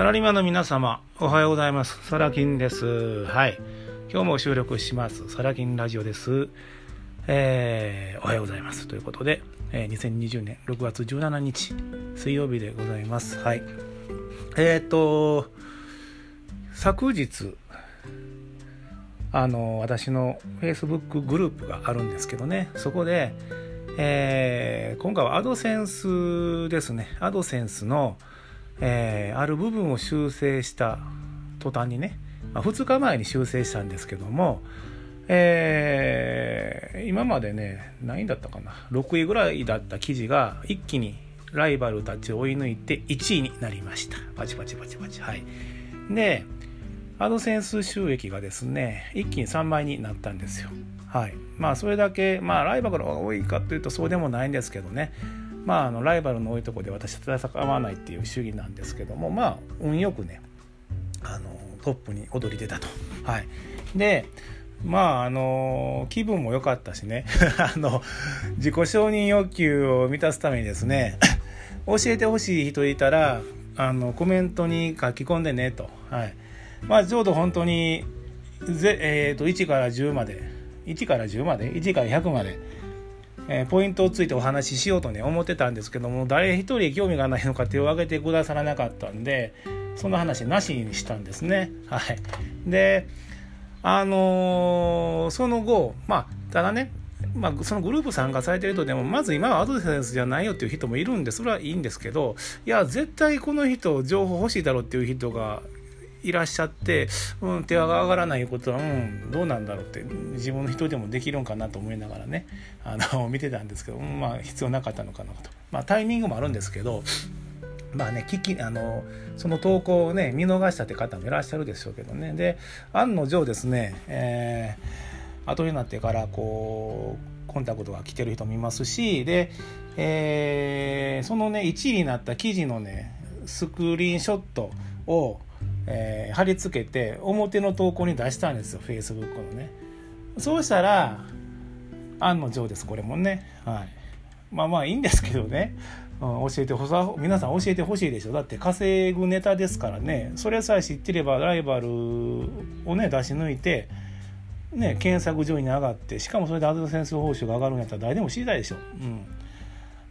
サラリーマンの皆様、おはようございます。サラキンです。はい。今日も収録します。サラキンラジオです。えー、おはようございます。ということで、えー、2020年6月17日、水曜日でございます。はい。えっ、ー、と、昨日、あの、私の Facebook グループがあるんですけどね、そこで、えー、今回はアドセンスですね。アドセンスの、えー、ある部分を修正した途端にね、まあ、2日前に修正したんですけども、えー、今までね何位だったかな？6位ぐらいだった記事が一気にライバルたちを追い抜いて1位になりました。パチパチパチパチ。はい。でアドセンス収益がですね一気に3倍になったんですよ。はい。まあそれだけまあライバルが多いかというとそうでもないんですけどね。まあ、あのライバルの多いとこで私は戦わないっていう主義なんですけどもまあ運よくねあのトップに躍り出たと。はい、でまああの気分も良かったしね。あの自己承認欲求を満たすためにですね 教えてほしい人いたらあのコメントに書き込んでねと、はい。まあ、ちょうど本当にぜ、えー、と1から10まで1から10まで1から100までえ、ポイントをついてお話ししようとね思ってたんですけども誰一人興味がないのか手を挙げてくださらなかったんでその話なしにしたんですね。はい、であのー、その後まあただねまあ、そのグループ参加されてる人でもまず今はアドセンスじゃないよっていう人もいるんでそれはいいんですけどいや絶対この人情報欲しいだろうっていう人がいらっしゃって、うん、手が上がらないことは、うん、どうなんだろうって自分の人でもできるんかなと思いながらねあの 見てたんですけど、うん、まあ必要なかったのかなと、まあ、タイミングもあるんですけどまあね、聞きあのその投稿をね見逃したって方もいらっしゃるでしょうけどね。で案の定ですね、えー、後になってからこうコンタクトが来てる人もいますしで、えー、そのね1位になった記事のねスクリーンショットをえー、貼り付けて表の投稿に出したんですよ Facebook のね。そうしたら案の定ですこれもね。はい。まあまあいいんですけどね、うん、教えてほさ皆さん教えてほしいでしょ。だって稼ぐネタですからね。それさえ知ってればライバルをね出し抜いてね検索上位に上がってしかもそれでアドセンス報酬が上がるんやったら誰でも知りたいでしょ。うん。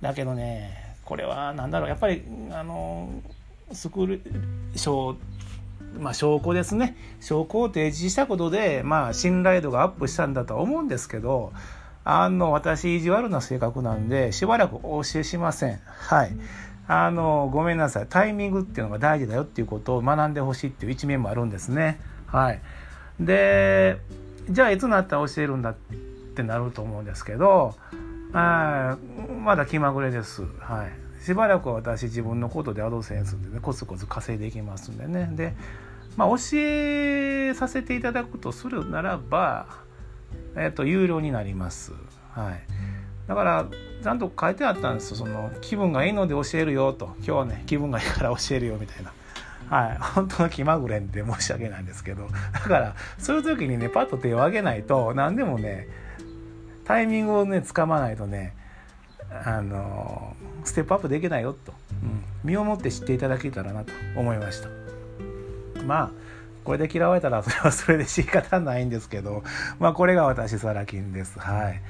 だけどねこれは何だろうやっぱりあのスクール賞まあ、証拠ですね。証拠を提示したことで、まあ、信頼度がアップしたんだとは思うんですけどあの私意地悪な性格なんでしばらくお教えしません。はい。あのごめんなさい。タイミングっていうのが大事だよっていうことを学んでほしいっていう一面もあるんですね。はい。でじゃあいつになったら教えるんだってなると思うんですけどあまだ気まぐれです。はい。しばらく私自分のことでアドセンスでねコツコツ稼いでいきますんでね。で、まあ、教えさせていただくとするならば、えっと、有料になります。はい、だからちゃんと書いてあったんですその気分がいいので教えるよと。今日はね気分がいいから教えるよみたいな。はい、本当の気まぐれんで申し訳ないんですけど。だからそういう時にねパッと手を挙げないと何でもねタイミングをねつかまないとねあのステップアップできないよと、うん、身をもって知っていただけたらなと思いました。まあこれで嫌われたら それはそれで仕方ないんですけどまあこれが私サラ金です。はい。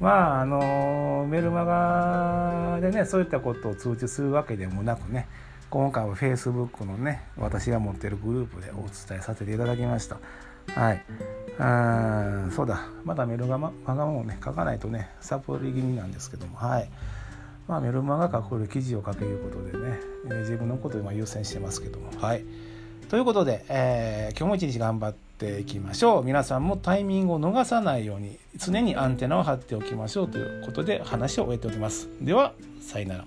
まああのメルマガでねそういったことを通知するわけでもなくね今回は Facebook のね私が持ってるグループでお伝えさせていただきました。はい。うんそうだ。まだメルマガもね書かないとねサポリ気味なんですけども。はい。まあ、メルマガ書く記事を書けることでね、えー、自分のことを今優先してますけども。はい。ということで、えー、今日も一日頑張っていきましょう。皆さんもタイミングを逃さないように常にアンテナを張っておきましょうということで話を終えておきます。ではさよなら。